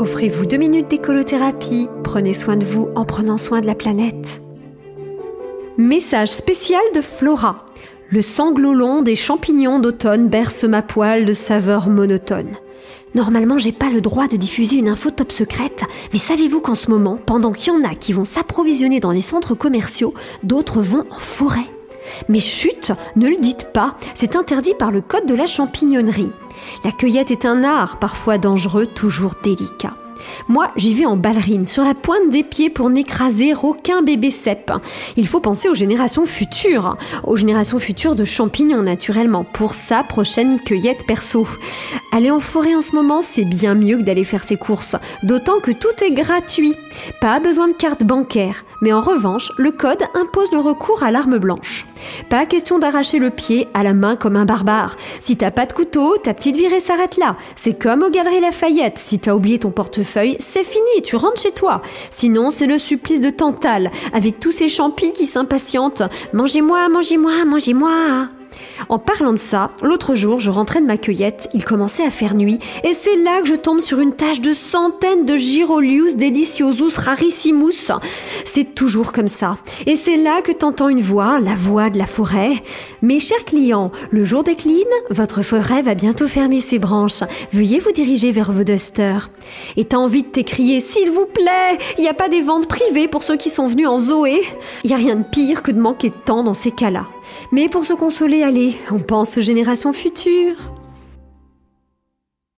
Offrez-vous deux minutes d'écolothérapie. Prenez soin de vous en prenant soin de la planète. Message spécial de Flora. Le sanglot long des champignons d'automne berce ma poêle de saveurs monotones. Normalement, j'ai pas le droit de diffuser une info top secrète, mais savez-vous qu'en ce moment, pendant qu'il y en a qui vont s'approvisionner dans les centres commerciaux, d'autres vont en forêt? Mais chut, ne le dites pas, c'est interdit par le code de la champignonnerie. La cueillette est un art, parfois dangereux, toujours délicat. Moi, j'y vais en ballerine, sur la pointe des pieds pour n'écraser aucun bébé cep. Il faut penser aux générations futures, aux générations futures de champignons naturellement, pour sa prochaine cueillette perso. Aller en forêt en ce moment, c'est bien mieux que d'aller faire ses courses, d'autant que tout est gratuit. Pas besoin de carte bancaire, mais en revanche, le code impose le recours à l'arme blanche. Pas question d'arracher le pied à la main comme un barbare. Si t'as pas de couteau, ta petite virée s'arrête là. C'est comme aux Galeries Lafayette. Si t'as oublié ton portefeuille, c'est fini, tu rentres chez toi. Sinon, c'est le supplice de Tantale, avec tous ces champis qui s'impatientent. Mangez-moi, mangez-moi, mangez-moi. En parlant de ça, l'autre jour, je rentrais de ma cueillette, il commençait à faire nuit, et c'est là que je tombe sur une tâche de centaines de Gyrolius deliciosus rarissimus. C'est toujours comme ça. Et c'est là que t'entends une voix, la voix de la forêt. Mes chers clients, le jour décline, votre forêt va bientôt fermer ses branches. Veuillez vous diriger vers vos dusters. Et t'as envie de t'écrier, s'il vous plaît, il n'y a pas des ventes privées pour ceux qui sont venus en Zoé. Il n'y a rien de pire que de manquer de temps dans ces cas-là. Mais pour se consoler, allez, on pense aux générations futures.